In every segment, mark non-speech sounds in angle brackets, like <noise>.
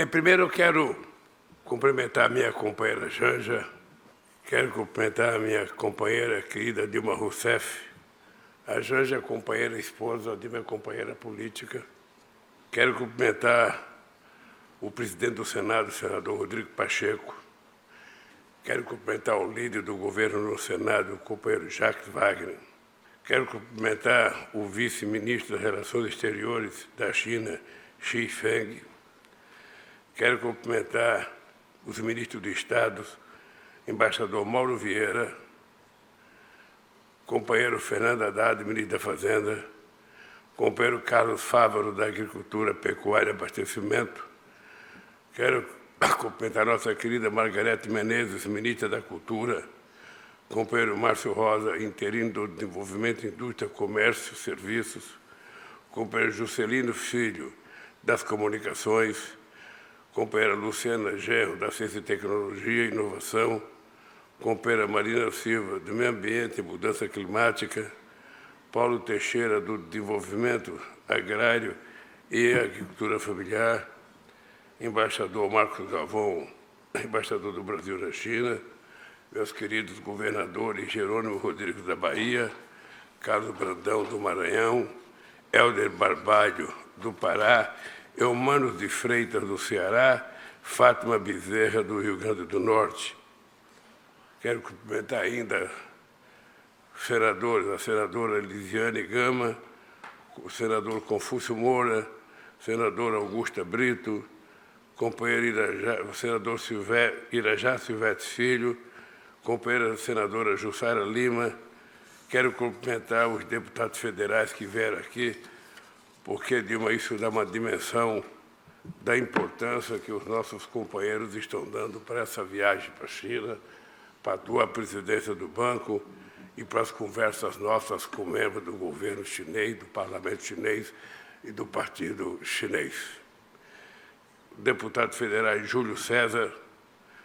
Bem, primeiro eu quero cumprimentar a minha companheira Janja, quero cumprimentar a minha companheira querida Dilma Rousseff, a Janja é companheira esposa de minha companheira política. Quero cumprimentar o presidente do Senado, o senador Rodrigo Pacheco. Quero cumprimentar o líder do governo no Senado, o companheiro Jacques Wagner. Quero cumprimentar o vice-ministro das Relações Exteriores da China, Xi Feng. Quero cumprimentar os ministros de Estado, embaixador Mauro Vieira, companheiro Fernando Haddad, ministro da Fazenda, companheiro Carlos Fávaro, da Agricultura, Pecuária e Abastecimento. Quero cumprimentar nossa querida Margarete Menezes, ministra da Cultura, companheiro Márcio Rosa, interino do Desenvolvimento, Indústria, Comércio e Serviços, companheiro Juscelino Filho, das Comunicações, companheira Luciana Gerro, da Ciência e Tecnologia e Inovação, companheira Marina Silva, do Meio Ambiente e Mudança Climática, Paulo Teixeira, do Desenvolvimento Agrário e Agricultura Familiar, embaixador Marcos Gavão, <coughs> embaixador do Brasil na China, meus queridos governadores Jerônimo Rodrigues da Bahia, Carlos Brandão do Maranhão, Helder Barbalho do Pará, Eumanos de Freitas do Ceará, Fátima Bezerra do Rio Grande do Norte, Quero cumprimentar ainda os senadores, a senadora Lisiane Gama, o senador Confúcio Moura, senador Augusta Brito, companheiro Irajá, o senador Silvé, Irajá Silvete Filho, companheira senadora Jussara Lima. Quero cumprimentar os deputados federais que vieram aqui, porque Dilma, isso dá uma dimensão da importância que os nossos companheiros estão dando para essa viagem para a China para a tua presidência do banco e para as conversas nossas com membros do governo chinês, do parlamento chinês e do partido chinês. Deputado federal Júlio César,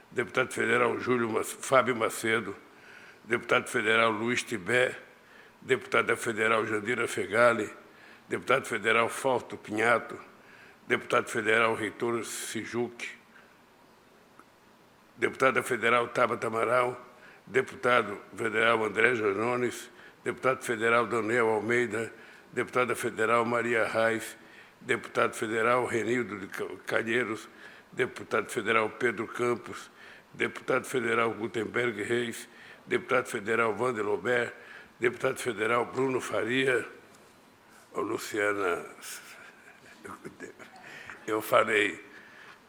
deputado federal Júlio Fábio Macedo, deputado federal Luiz Tibé, deputada federal Jandira Fegali, deputado federal Fausto Pinhato, deputado federal Reitor Sijuque, deputada federal Tabata Amaral, deputado federal André Janones, deputado federal Daniel Almeida, deputada federal Maria Reis, deputado federal Renildo de Calheiros, deputado federal Pedro Campos, deputado federal Gutenberg Reis, deputado federal Wander Lobert, deputado federal Bruno Faria, oh, Luciana, eu falei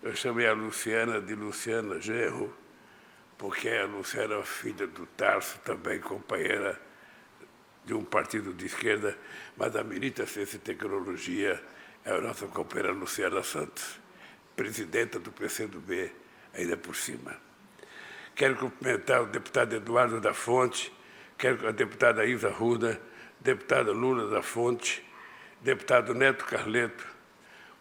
eu chamei a Luciana de Luciana Gerro, porque a Luciana é filha do Tarso, também companheira de um partido de esquerda, mas a Milita Ciência e Tecnologia é a nossa companheira Luciana Santos, presidenta do PCdoB, ainda por cima. Quero cumprimentar o deputado Eduardo da Fonte, quero a deputada Isa Ruda, deputada Lula da Fonte, deputado Neto Carleto,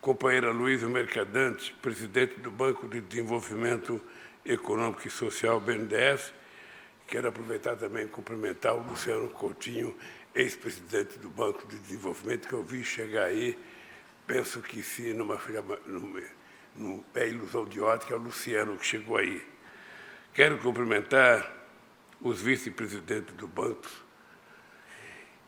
companheira Luísa Mercadante, presidente do Banco de Desenvolvimento Econômico e Social, BNDES. Quero aproveitar também e cumprimentar o Luciano Coutinho, ex-presidente do Banco de Desenvolvimento, que eu vi chegar aí. Penso que se numa, numa, é ilusão de ótica, é o Luciano que chegou aí. Quero cumprimentar os vice-presidentes do banco,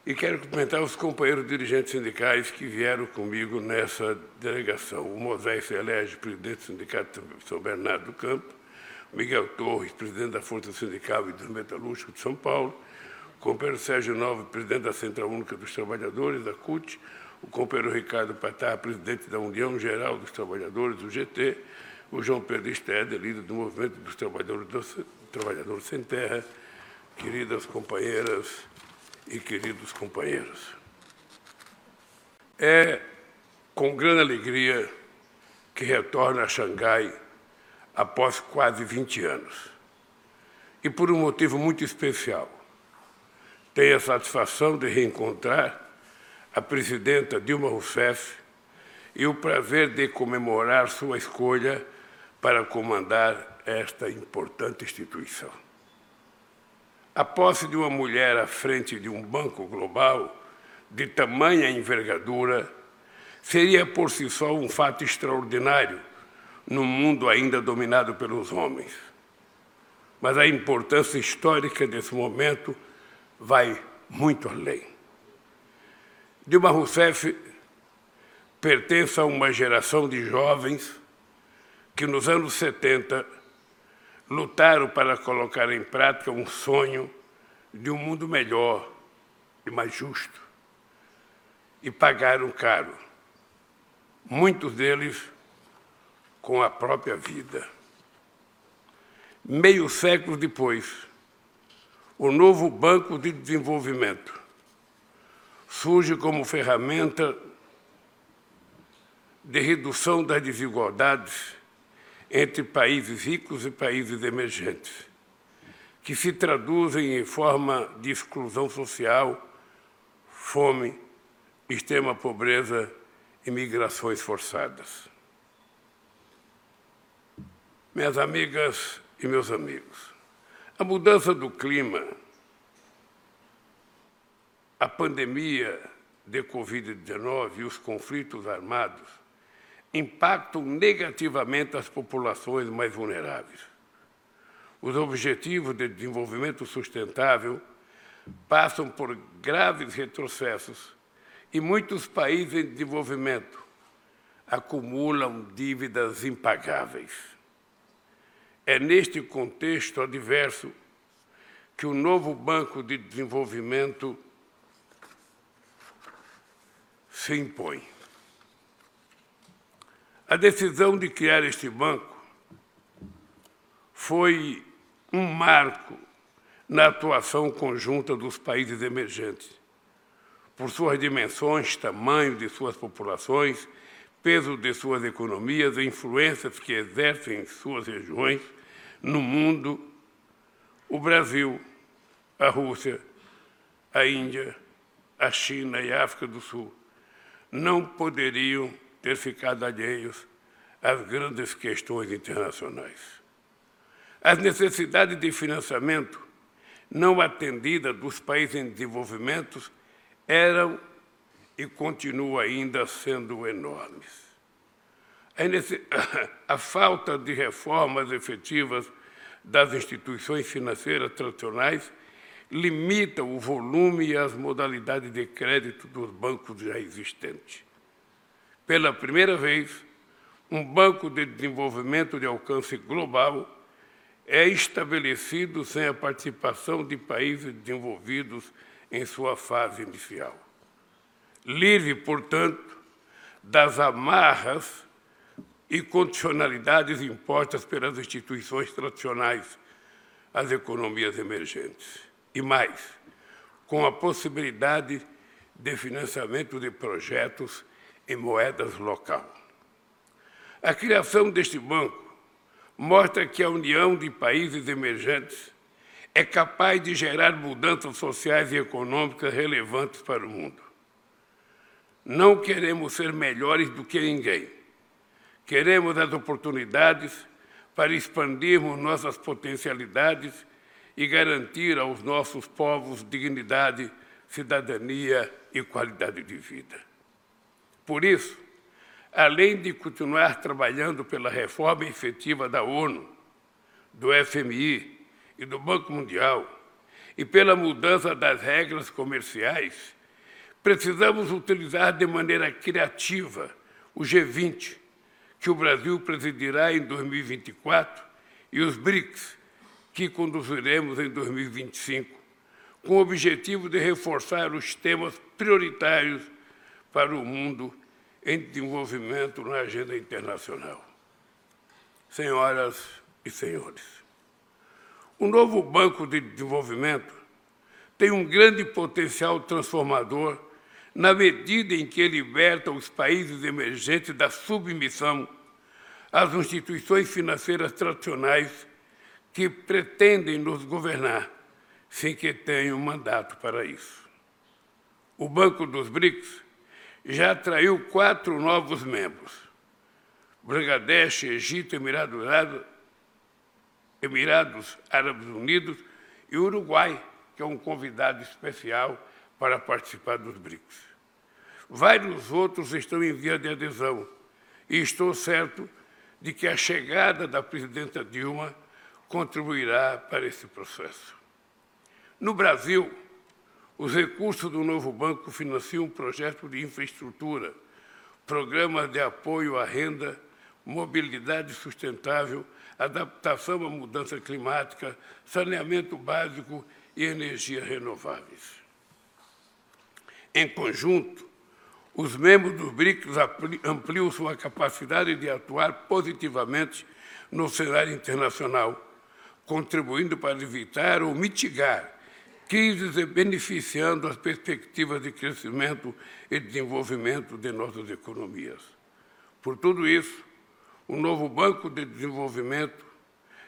e quero cumprimentar os companheiros dirigentes sindicais que vieram comigo nessa delegação. O Moisés Celeste, presidente do Sindicato São Bernardo do Campo, Miguel Torres, presidente da Força Sindical e dos Metalúrgicos de São Paulo, o companheiro Sérgio Nova, presidente da Central Única dos Trabalhadores, da CUT, o companheiro Ricardo Patar, presidente da União Geral dos Trabalhadores, do GT, o João Pedro Steder, líder do Movimento dos Trabalhadores, dos Trabalhadores Sem Terra, queridas companheiras e queridos companheiros. É com grande alegria que retorno a Xangai após quase 20 anos. E por um motivo muito especial. Tenho a satisfação de reencontrar a presidenta Dilma Rousseff e o prazer de comemorar sua escolha para comandar esta importante instituição. A posse de uma mulher à frente de um banco global de tamanha envergadura seria por si só um fato extraordinário, num mundo ainda dominado pelos homens. Mas a importância histórica desse momento vai muito além. Dilma Rousseff pertence a uma geração de jovens que nos anos 70 lutaram para colocar em prática um sonho de um mundo melhor e mais justo. E pagaram caro. Muitos deles com a própria vida. Meio século depois, o novo Banco de Desenvolvimento surge como ferramenta de redução das desigualdades entre países ricos e países emergentes, que se traduzem em forma de exclusão social, fome, extrema pobreza e migrações forçadas. Minhas amigas e meus amigos, a mudança do clima, a pandemia de Covid-19 e os conflitos armados impactam negativamente as populações mais vulneráveis. Os Objetivos de Desenvolvimento Sustentável passam por graves retrocessos e muitos países em desenvolvimento acumulam dívidas impagáveis. É neste contexto adverso que o novo Banco de Desenvolvimento se impõe. A decisão de criar este banco foi um marco na atuação conjunta dos países emergentes, por suas dimensões, tamanho de suas populações, peso de suas economias e influências que exercem em suas regiões no mundo, o Brasil, a Rússia, a Índia, a China e a África do Sul não poderiam ter ficado alheios às grandes questões internacionais. As necessidades de financiamento não atendidas dos países em desenvolvimento eram e continuam ainda sendo enormes. <coughs> A falta de reformas efetivas das instituições financeiras tradicionais limita o volume e as modalidades de crédito dos bancos já existentes pela primeira vez, um banco de desenvolvimento de alcance global é estabelecido sem a participação de países desenvolvidos em sua fase inicial. Livre, portanto, das amarras e condicionalidades impostas pelas instituições tradicionais às economias emergentes. E mais, com a possibilidade de financiamento de projetos em moedas local. A criação deste banco mostra que a união de países emergentes é capaz de gerar mudanças sociais e econômicas relevantes para o mundo. Não queremos ser melhores do que ninguém. Queremos as oportunidades para expandirmos nossas potencialidades e garantir aos nossos povos dignidade, cidadania e qualidade de vida. Por isso, além de continuar trabalhando pela reforma efetiva da ONU, do FMI e do Banco Mundial, e pela mudança das regras comerciais, precisamos utilizar de maneira criativa o G20, que o Brasil presidirá em 2024, e os BRICS, que conduziremos em 2025, com o objetivo de reforçar os temas prioritários para o mundo em desenvolvimento na agenda internacional. Senhoras e senhores, o novo Banco de Desenvolvimento tem um grande potencial transformador na medida em que liberta os países emergentes da submissão às instituições financeiras tradicionais que pretendem nos governar sem que tenham mandato para isso. O Banco dos BRICS já atraiu quatro novos membros: Bangladesh, Egito, Emirados, Emirados Árabes Unidos e Uruguai, que é um convidado especial para participar dos BRICS. Vários outros estão em via de adesão e estou certo de que a chegada da presidenta Dilma contribuirá para esse processo. No Brasil, os recursos do novo banco financiam um projeto de infraestrutura, programas de apoio à renda, mobilidade sustentável, adaptação à mudança climática, saneamento básico e energias renováveis. Em conjunto, os membros dos BRICS ampliam sua capacidade de atuar positivamente no cenário internacional, contribuindo para evitar ou mitigar crises e beneficiando as perspectivas de crescimento e desenvolvimento de nossas economias. Por tudo isso, o novo Banco de Desenvolvimento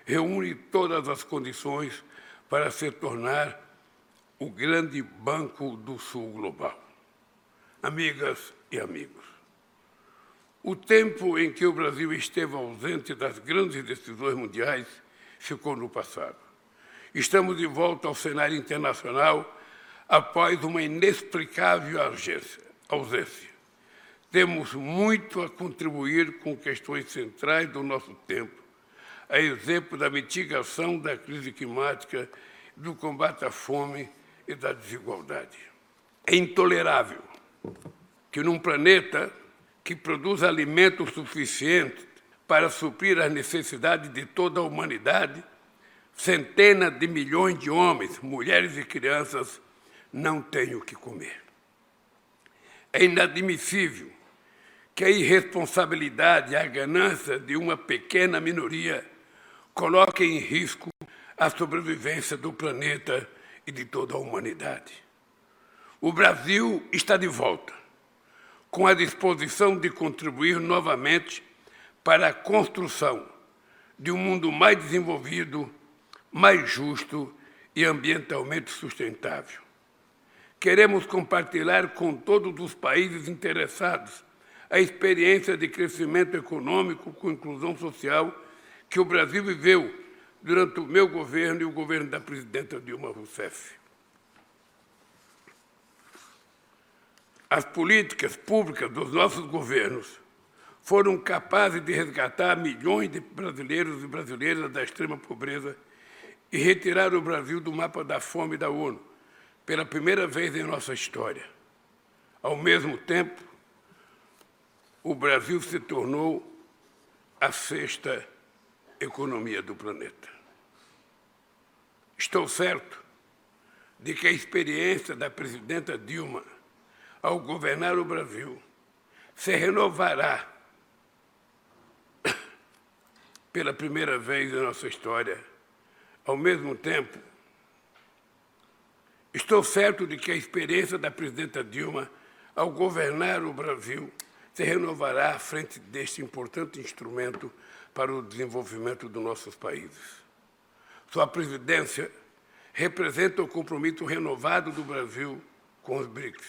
reúne todas as condições para se tornar o grande Banco do Sul global. Amigas e amigos, o tempo em que o Brasil esteve ausente das grandes decisões mundiais ficou no passado Estamos de volta ao cenário internacional após uma inexplicável ausência. Temos muito a contribuir com questões centrais do nosso tempo, a exemplo da mitigação da crise climática, do combate à fome e da desigualdade. É intolerável que num planeta que produz alimentos suficientes para suprir as necessidades de toda a humanidade, centenas de milhões de homens, mulheres e crianças não têm o que comer. É inadmissível que a irresponsabilidade e a ganância de uma pequena minoria coloquem em risco a sobrevivência do planeta e de toda a humanidade. O Brasil está de volta, com a disposição de contribuir novamente para a construção de um mundo mais desenvolvido mais justo e ambientalmente sustentável. Queremos compartilhar com todos os países interessados a experiência de crescimento econômico com inclusão social que o Brasil viveu durante o meu governo e o governo da presidenta Dilma Rousseff. As políticas públicas dos nossos governos foram capazes de resgatar milhões de brasileiros e brasileiras da extrema pobreza e retirar o Brasil do mapa da fome da ONU, pela primeira vez em nossa história. Ao mesmo tempo, o Brasil se tornou a sexta economia do planeta. Estou certo de que a experiência da presidenta Dilma ao governar o Brasil se renovará <coughs> pela primeira vez em nossa história ao mesmo tempo, estou certo de que a experiência da presidenta Dilma ao governar o Brasil se renovará à frente deste importante instrumento para o desenvolvimento dos nossos países. Sua presidência representa o compromisso renovado do Brasil com os BRICS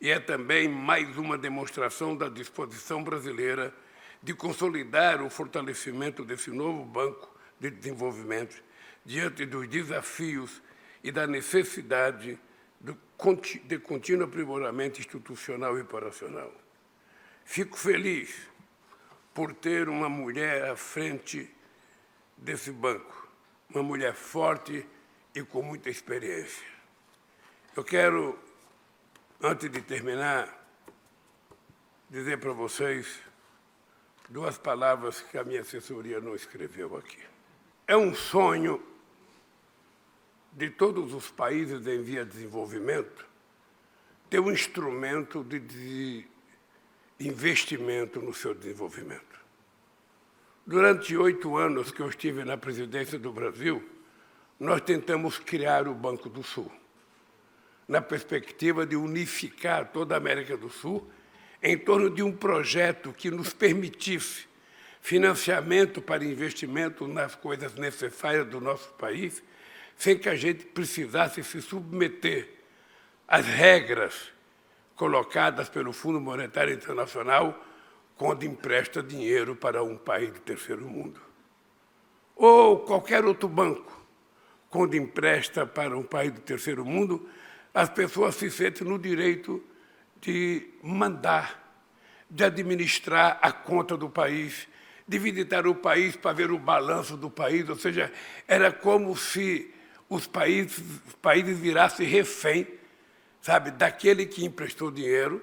e é também mais uma demonstração da disposição brasileira de consolidar o fortalecimento desse novo banco de desenvolvimento diante dos desafios e da necessidade de contínuo aprimoramento institucional e operacional. Fico feliz por ter uma mulher à frente desse banco, uma mulher forte e com muita experiência. Eu quero, antes de terminar, dizer para vocês duas palavras que a minha assessoria não escreveu aqui. É um sonho de todos os países em via de desenvolvimento ter um instrumento de, de investimento no seu desenvolvimento. Durante oito anos que eu estive na presidência do Brasil, nós tentamos criar o Banco do Sul, na perspectiva de unificar toda a América do Sul em torno de um projeto que nos permitisse financiamento para investimento nas coisas necessárias do nosso país sem que a gente precisasse se submeter às regras colocadas pelo Fundo Monetário Internacional quando empresta dinheiro para um país do terceiro mundo. Ou qualquer outro banco, quando empresta para um país do terceiro mundo, as pessoas se sentem no direito de mandar, de administrar a conta do país de visitar o país para ver o balanço do país, ou seja, era como se os países, os países virassem refém, sabe, daquele que emprestou dinheiro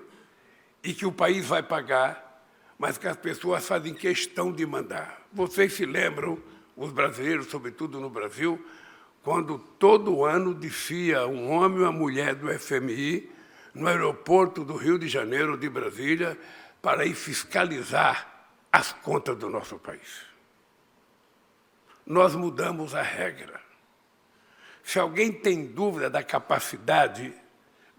e que o país vai pagar, mas que as pessoas fazem questão de mandar. Vocês se lembram, os brasileiros, sobretudo no Brasil, quando todo ano descia um homem e uma mulher do FMI no aeroporto do Rio de Janeiro, de Brasília, para ir fiscalizar as contas do nosso país. Nós mudamos a regra. Se alguém tem dúvida da capacidade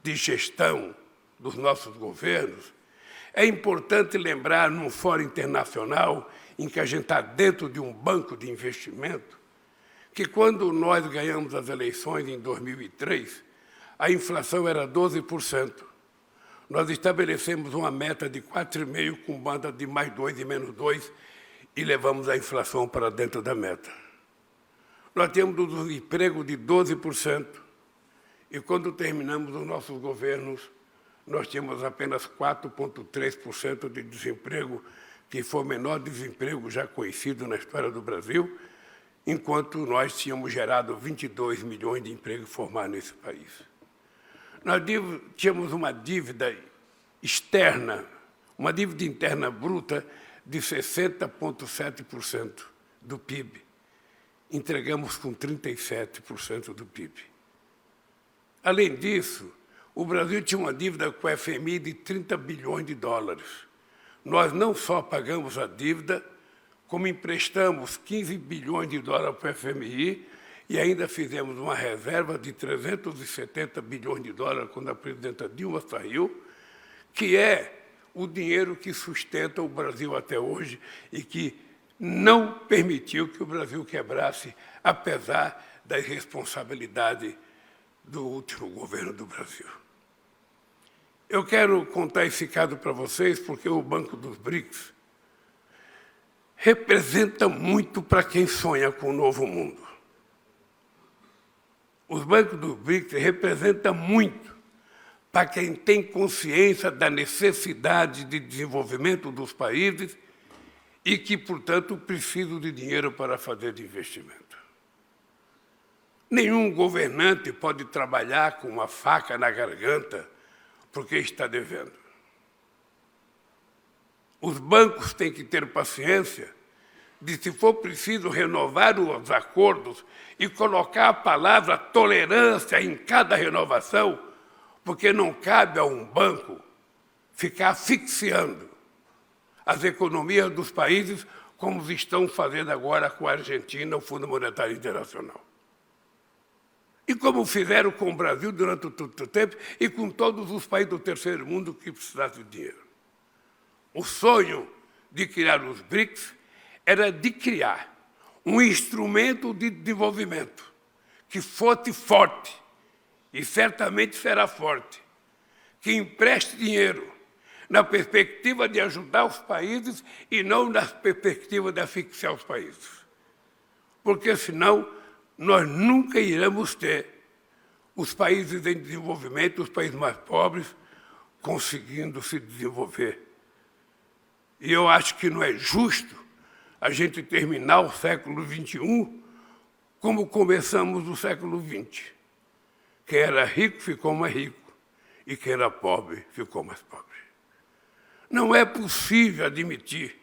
de gestão dos nossos governos, é importante lembrar, num fórum internacional, em que a gente está dentro de um banco de investimento, que quando nós ganhamos as eleições em 2003, a inflação era 12%. Nós estabelecemos uma meta de 4,5% com banda de mais 2 e menos 2 e levamos a inflação para dentro da meta. Nós temos um emprego de 12%. E quando terminamos os nossos governos, nós tínhamos apenas 4,3% de desemprego, que foi o menor desemprego já conhecido na história do Brasil, enquanto nós tínhamos gerado 22 milhões de empregos formados nesse país. Nós tínhamos uma dívida externa, uma dívida interna bruta de 60,7% do PIB. Entregamos com 37% do PIB. Além disso, o Brasil tinha uma dívida com o FMI de 30 bilhões de dólares. Nós não só pagamos a dívida, como emprestamos 15 bilhões de dólares para o FMI e ainda fizemos uma reserva de 370 bilhões de dólares quando a presidenta Dilma saiu, que é o dinheiro que sustenta o Brasil até hoje e que não permitiu que o Brasil quebrasse, apesar da irresponsabilidade do último governo do Brasil. Eu quero contar esse caso para vocês porque o Banco dos BRICS representa muito para quem sonha com o novo mundo. Os bancos dos BRICS representam muito para quem tem consciência da necessidade de desenvolvimento dos países e que, portanto, precisam de dinheiro para fazer investimento. Nenhum governante pode trabalhar com uma faca na garganta porque está devendo. Os bancos têm que ter paciência de, se for preciso, renovar os acordos e colocar a palavra tolerância em cada renovação, porque não cabe a um banco ficar asfixiando as economias dos países como estão fazendo agora com a Argentina, o Fundo Monetário Internacional. E como fizeram com o Brasil durante todo o tempo e com todos os países do terceiro mundo que precisavam de dinheiro. O sonho de criar os BRICS era de criar um instrumento de desenvolvimento que fosse forte, e certamente será forte, que empreste dinheiro na perspectiva de ajudar os países e não na perspectiva de asfixiar os países. Porque senão nós nunca iremos ter os países em desenvolvimento, os países mais pobres, conseguindo se desenvolver. E eu acho que não é justo a gente terminar o século XXI como começamos o século XX. Quem era rico ficou mais rico e quem era pobre ficou mais pobre. Não é possível admitir,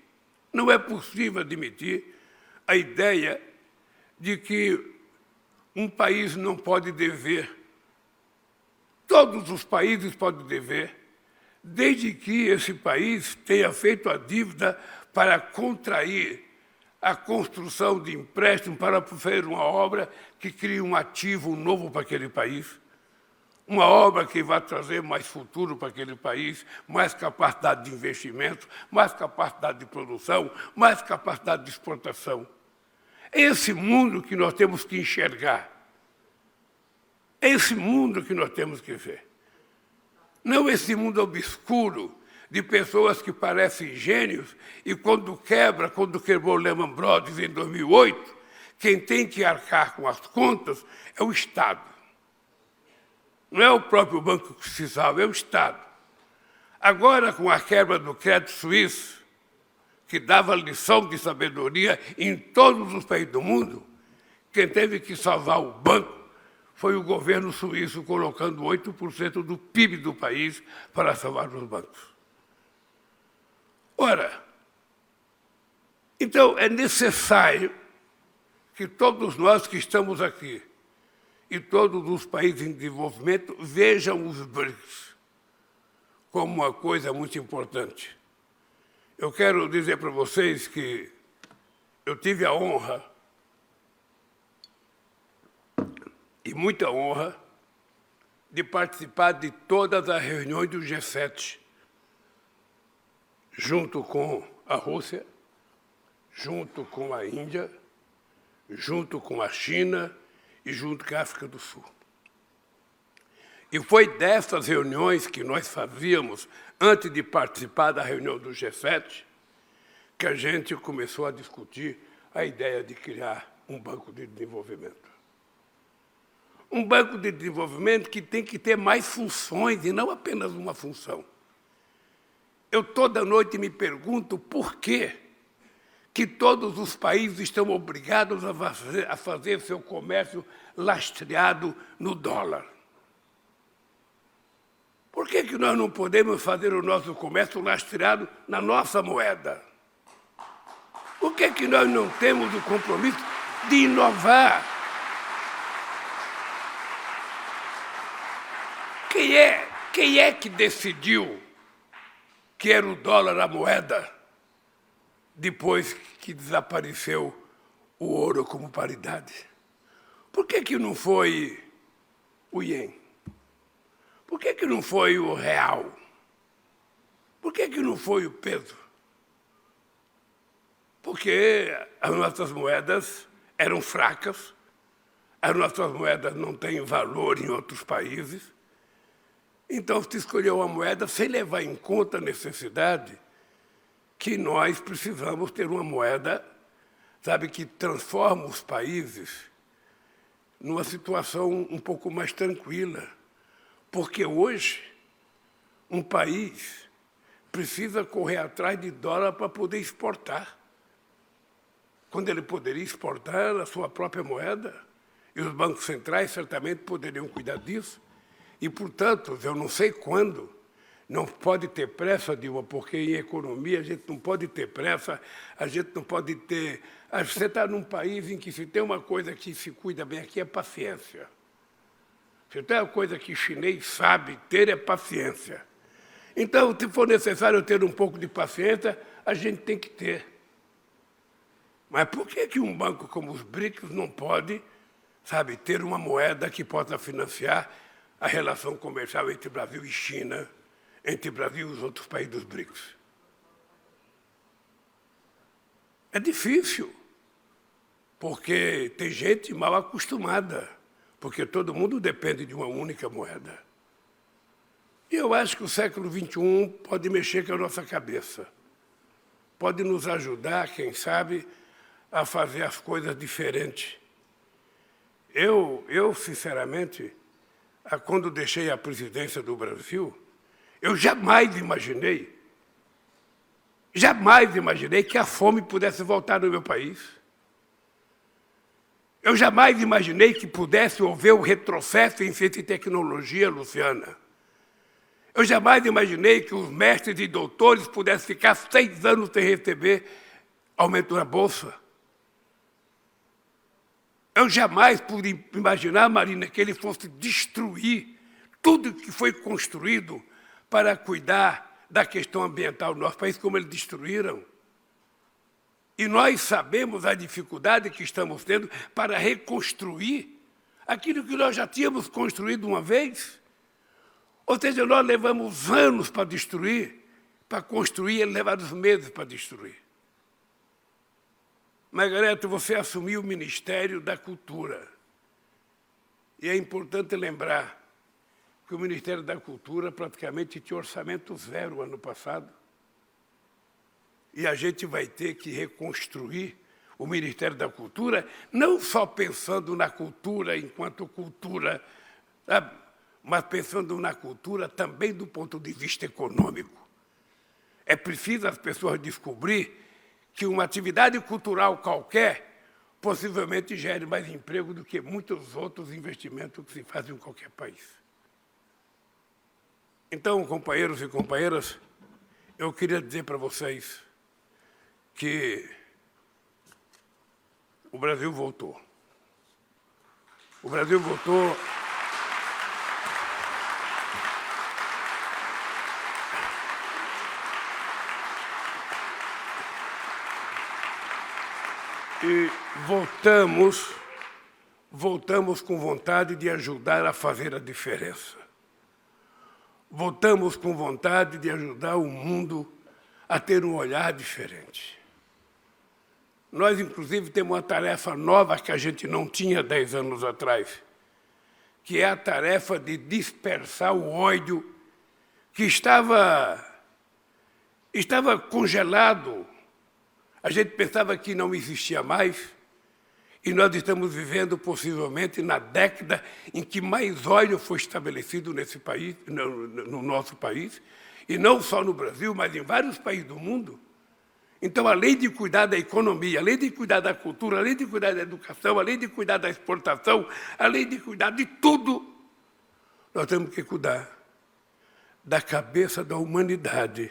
não é possível admitir a ideia de que um país não pode dever. Todos os países podem dever, desde que esse país tenha feito a dívida para contrair a construção de empréstimo para fazer uma obra que crie um ativo novo para aquele país, uma obra que vai trazer mais futuro para aquele país, mais capacidade de investimento, mais capacidade de produção, mais capacidade de exportação. É esse mundo que nós temos que enxergar. É esse mundo que nós temos que ver. Não esse mundo obscuro de pessoas que parecem gênios e quando quebra, quando quebrou Lehman Brothers em 2008, quem tem que arcar com as contas é o Estado. Não é o próprio banco que salva, é o Estado. Agora, com a quebra do crédito suíço, que dava lição de sabedoria em todos os países do mundo, quem teve que salvar o banco foi o governo suíço colocando 8% do PIB do país para salvar os bancos. Ora, então é necessário que todos nós que estamos aqui e todos os países em desenvolvimento vejam os BRICS como uma coisa muito importante. Eu quero dizer para vocês que eu tive a honra e muita honra de participar de todas as reuniões do G7, junto com a Rússia, junto com a Índia, junto com a China e junto com a África do Sul. E foi dessas reuniões que nós fazíamos, antes de participar da reunião do G7, que a gente começou a discutir a ideia de criar um banco de desenvolvimento. Um banco de desenvolvimento que tem que ter mais funções e não apenas uma função. Eu toda noite me pergunto por quê que todos os países estão obrigados a fazer, a fazer seu comércio lastreado no dólar. Por que, que nós não podemos fazer o nosso comércio lastreado na nossa moeda? Por que, que nós não temos o compromisso de inovar? Quem é, quem é que decidiu que era o dólar a moeda depois que desapareceu o ouro como paridade? Por que, que não foi o ien? Por que, que não foi o real? Por que, que não foi o peso? Porque as nossas moedas eram fracas, as nossas moedas não têm valor em outros países. Então, se escolheu uma moeda sem levar em conta a necessidade que nós precisamos ter uma moeda, sabe, que transforma os países numa situação um pouco mais tranquila. Porque hoje, um país precisa correr atrás de dólar para poder exportar. Quando ele poderia exportar a sua própria moeda, e os bancos centrais certamente poderiam cuidar disso. E, portanto, eu não sei quando, não pode ter pressa, Dilma, porque em economia a gente não pode ter pressa, a gente não pode ter. Você está num país em que se tem uma coisa que se cuida bem aqui é paciência. Se tem uma coisa que chinês sabe ter é paciência. Então, se for necessário ter um pouco de paciência, a gente tem que ter. Mas por que, que um banco como os BRICS não pode, sabe, ter uma moeda que possa financiar a relação comercial entre Brasil e China, entre Brasil e os outros países dos BRICS. É difícil, porque tem gente mal acostumada, porque todo mundo depende de uma única moeda. E eu acho que o século XXI pode mexer com a nossa cabeça, pode nos ajudar, quem sabe, a fazer as coisas diferentes. Eu, eu sinceramente, quando deixei a presidência do Brasil, eu jamais imaginei, jamais imaginei que a fome pudesse voltar no meu país. Eu jamais imaginei que pudesse haver o retrocesso em ciência e tecnologia, Luciana. Eu jamais imaginei que os mestres e doutores pudessem ficar seis anos sem receber aumento na Bolsa. Eu jamais pude imaginar, Marina, que ele fosse destruir tudo que foi construído para cuidar da questão ambiental do nosso país, como eles destruíram. E nós sabemos a dificuldade que estamos tendo para reconstruir aquilo que nós já tínhamos construído uma vez. Ou seja, nós levamos anos para destruir, para construir, ele levamos meses para destruir. Margareta, você assumiu o Ministério da Cultura. E é importante lembrar que o Ministério da Cultura praticamente tinha orçamento zero ano passado. E a gente vai ter que reconstruir o Ministério da Cultura, não só pensando na cultura enquanto cultura, mas pensando na cultura também do ponto de vista econômico. É preciso as pessoas descobrir que uma atividade cultural qualquer possivelmente gere mais emprego do que muitos outros investimentos que se fazem em qualquer país. Então, companheiros e companheiras, eu queria dizer para vocês que o Brasil voltou. O Brasil voltou e voltamos, voltamos com vontade de ajudar a fazer a diferença. Voltamos com vontade de ajudar o mundo a ter um olhar diferente. Nós, inclusive, temos uma tarefa nova que a gente não tinha dez anos atrás, que é a tarefa de dispersar o ódio que estava, estava congelado a gente pensava que não existia mais, e nós estamos vivendo possivelmente na década em que mais óleo foi estabelecido nesse país, no, no nosso país, e não só no Brasil, mas em vários países do mundo. Então, além de cuidar da economia, além de cuidar da cultura, além de cuidar da educação, além de cuidar da exportação, além de cuidar de tudo, nós temos que cuidar da cabeça da humanidade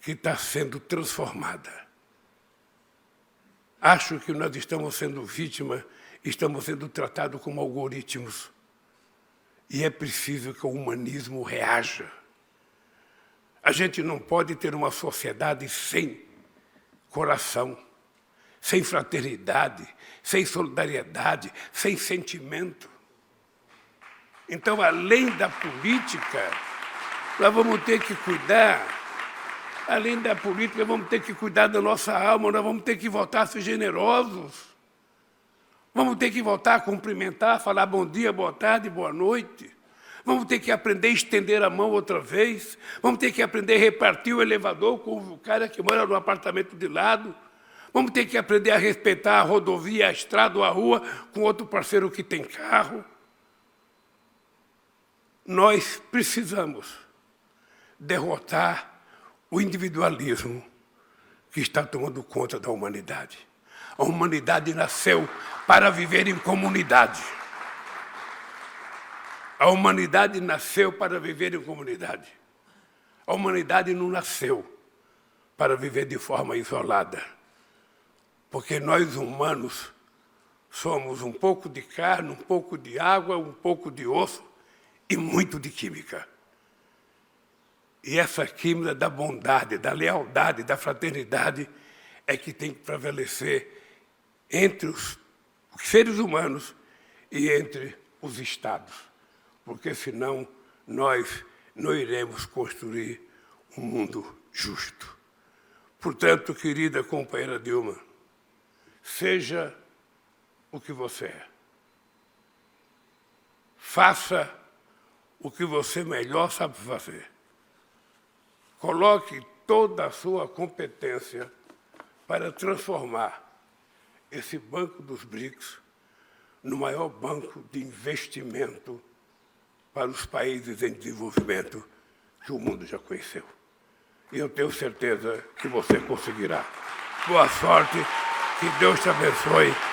que está sendo transformada. Acho que nós estamos sendo vítimas, estamos sendo tratados como algoritmos. E é preciso que o humanismo reaja. A gente não pode ter uma sociedade sem coração, sem fraternidade, sem solidariedade, sem sentimento. Então, além da política, nós vamos ter que cuidar além da política, vamos ter que cuidar da nossa alma, nós vamos ter que voltar a ser generosos. Vamos ter que voltar a cumprimentar, falar bom dia, boa tarde, boa noite. Vamos ter que aprender a estender a mão outra vez. Vamos ter que aprender a repartir o elevador com o cara que mora no apartamento de lado. Vamos ter que aprender a respeitar a rodovia, a estrada ou a rua com outro parceiro que tem carro. Nós precisamos derrotar o individualismo que está tomando conta da humanidade. A humanidade nasceu para viver em comunidade. A humanidade nasceu para viver em comunidade. A humanidade não nasceu para viver de forma isolada. Porque nós humanos somos um pouco de carne, um pouco de água, um pouco de osso e muito de química. E essa química da bondade, da lealdade, da fraternidade é que tem que prevalecer entre os, seres humanos e entre os Estados, porque senão nós não iremos construir um mundo justo. Portanto, querida companheira Dilma, seja o que você é. Faça o que você melhor sabe fazer. Coloque toda a sua competência para transformar esse Banco dos BRICS no maior banco de investimento para os países em desenvolvimento que o mundo já conheceu. E eu tenho certeza que você conseguirá. Boa sorte, que Deus te abençoe